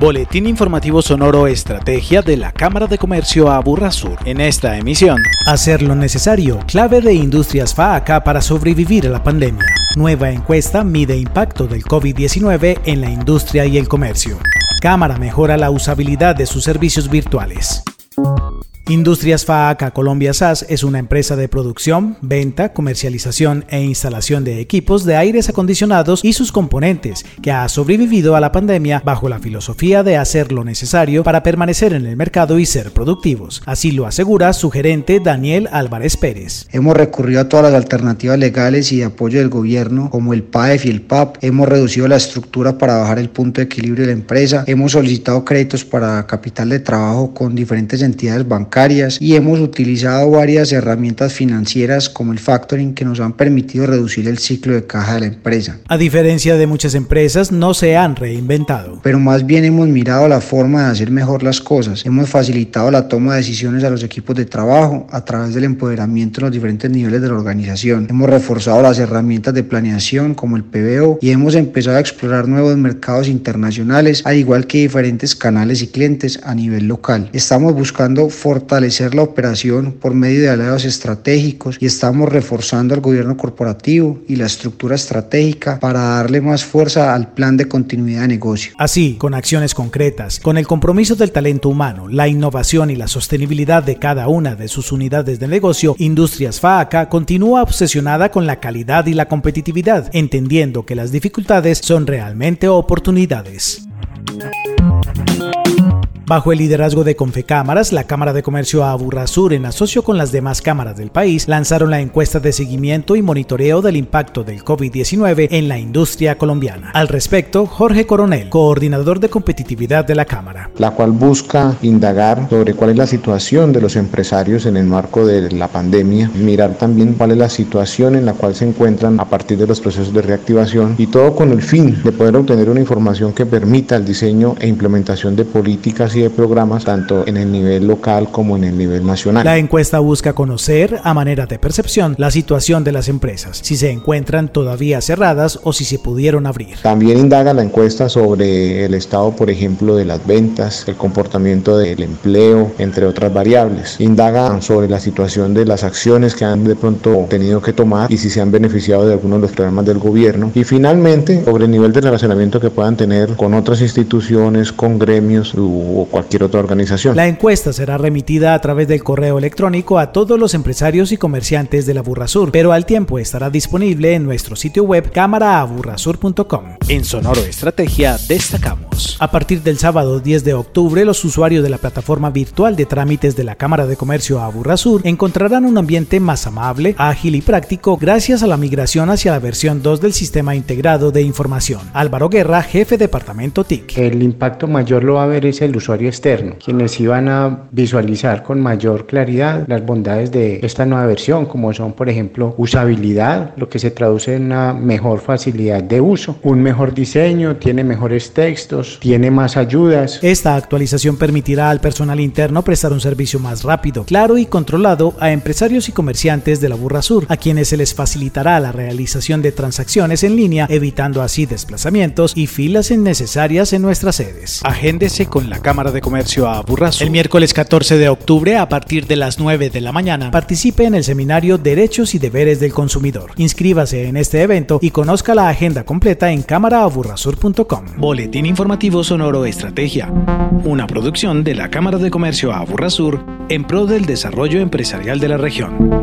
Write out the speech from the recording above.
Boletín informativo sonoro Estrategia de la Cámara de Comercio Aburrasur. En esta emisión, hacer lo necesario, clave de Industrias FAACA para sobrevivir a la pandemia. Nueva encuesta mide impacto del COVID-19 en la industria y el comercio. Cámara mejora la usabilidad de sus servicios virtuales. Industrias FAACA Colombia SAS es una empresa de producción, venta, comercialización e instalación de equipos de aires acondicionados y sus componentes, que ha sobrevivido a la pandemia bajo la filosofía de hacer lo necesario para permanecer en el mercado y ser productivos. Así lo asegura su gerente Daniel Álvarez Pérez. Hemos recurrido a todas las alternativas legales y de apoyo del gobierno, como el PAEF y el PAP. Hemos reducido la estructura para bajar el punto de equilibrio de la empresa. Hemos solicitado créditos para capital de trabajo con diferentes entidades bancarias y hemos utilizado varias herramientas financieras como el factoring que nos han permitido reducir el ciclo de caja de la empresa. A diferencia de muchas empresas, no se han reinventado. Pero más bien hemos mirado la forma de hacer mejor las cosas. Hemos facilitado la toma de decisiones a los equipos de trabajo a través del empoderamiento en los diferentes niveles de la organización. Hemos reforzado las herramientas de planeación como el PBO y hemos empezado a explorar nuevos mercados internacionales, al igual que diferentes canales y clientes a nivel local. Estamos buscando fortalecer fortalecer la operación por medio de aliados estratégicos y estamos reforzando al gobierno corporativo y la estructura estratégica para darle más fuerza al plan de continuidad de negocio. Así, con acciones concretas, con el compromiso del talento humano, la innovación y la sostenibilidad de cada una de sus unidades de negocio, Industrias FAACA continúa obsesionada con la calidad y la competitividad, entendiendo que las dificultades son realmente oportunidades. Bajo el liderazgo de Confecámaras, la Cámara de Comercio Aburrasur, en asocio con las demás cámaras del país, lanzaron la encuesta de seguimiento y monitoreo del impacto del COVID-19 en la industria colombiana. Al respecto, Jorge Coronel, coordinador de competitividad de la Cámara. La cual busca indagar sobre cuál es la situación de los empresarios en el marco de la pandemia, mirar también cuál es la situación en la cual se encuentran a partir de los procesos de reactivación y todo con el fin de poder obtener una información que permita el diseño e implementación de políticas y de programas tanto en el nivel local como en el nivel nacional. La encuesta busca conocer, a manera de percepción, la situación de las empresas, si se encuentran todavía cerradas o si se pudieron abrir. También indaga la encuesta sobre el estado, por ejemplo, de las ventas, el comportamiento del empleo, entre otras variables. Indaga sobre la situación de las acciones que han de pronto tenido que tomar y si se han beneficiado de algunos de los programas del gobierno. Y finalmente, sobre el nivel de relacionamiento que puedan tener con otras instituciones, con gremios u cualquier otra organización. La encuesta será remitida a través del correo electrónico a todos los empresarios y comerciantes de la Burrasur, pero al tiempo estará disponible en nuestro sitio web cámaraaburrasur.com. En Sonoro Estrategia destacamos. A partir del sábado 10 de octubre, los usuarios de la plataforma virtual de trámites de la Cámara de Comercio Aburrasur encontrarán un ambiente más amable, ágil y práctico gracias a la migración hacia la versión 2 del Sistema Integrado de Información. Álvaro Guerra, jefe departamento TIC. El impacto mayor lo va a ver es el usuario externo, quienes iban a visualizar con mayor claridad las bondades de esta nueva versión, como son, por ejemplo, usabilidad, lo que se traduce en una mejor facilidad de uso, un mejor diseño, tiene mejores textos, tiene más ayudas. Esta actualización permitirá al personal interno prestar un servicio más rápido, claro y controlado a empresarios y comerciantes de la Burra Sur, a quienes se les facilitará la realización de transacciones en línea, evitando así desplazamientos y filas innecesarias en nuestras sedes. Agéndese con la Cámara de Comercio a Burrazo. El miércoles 14 de octubre, a partir de las 9 de la mañana, participe en el seminario Derechos y Deberes del Consumidor. Inscríbase en este evento y conozca la agenda completa en cámaraaburrasur.com. Boletín informativo Sonoro Estrategia. Una producción de la Cámara de Comercio a Burrasur en pro del desarrollo empresarial de la región.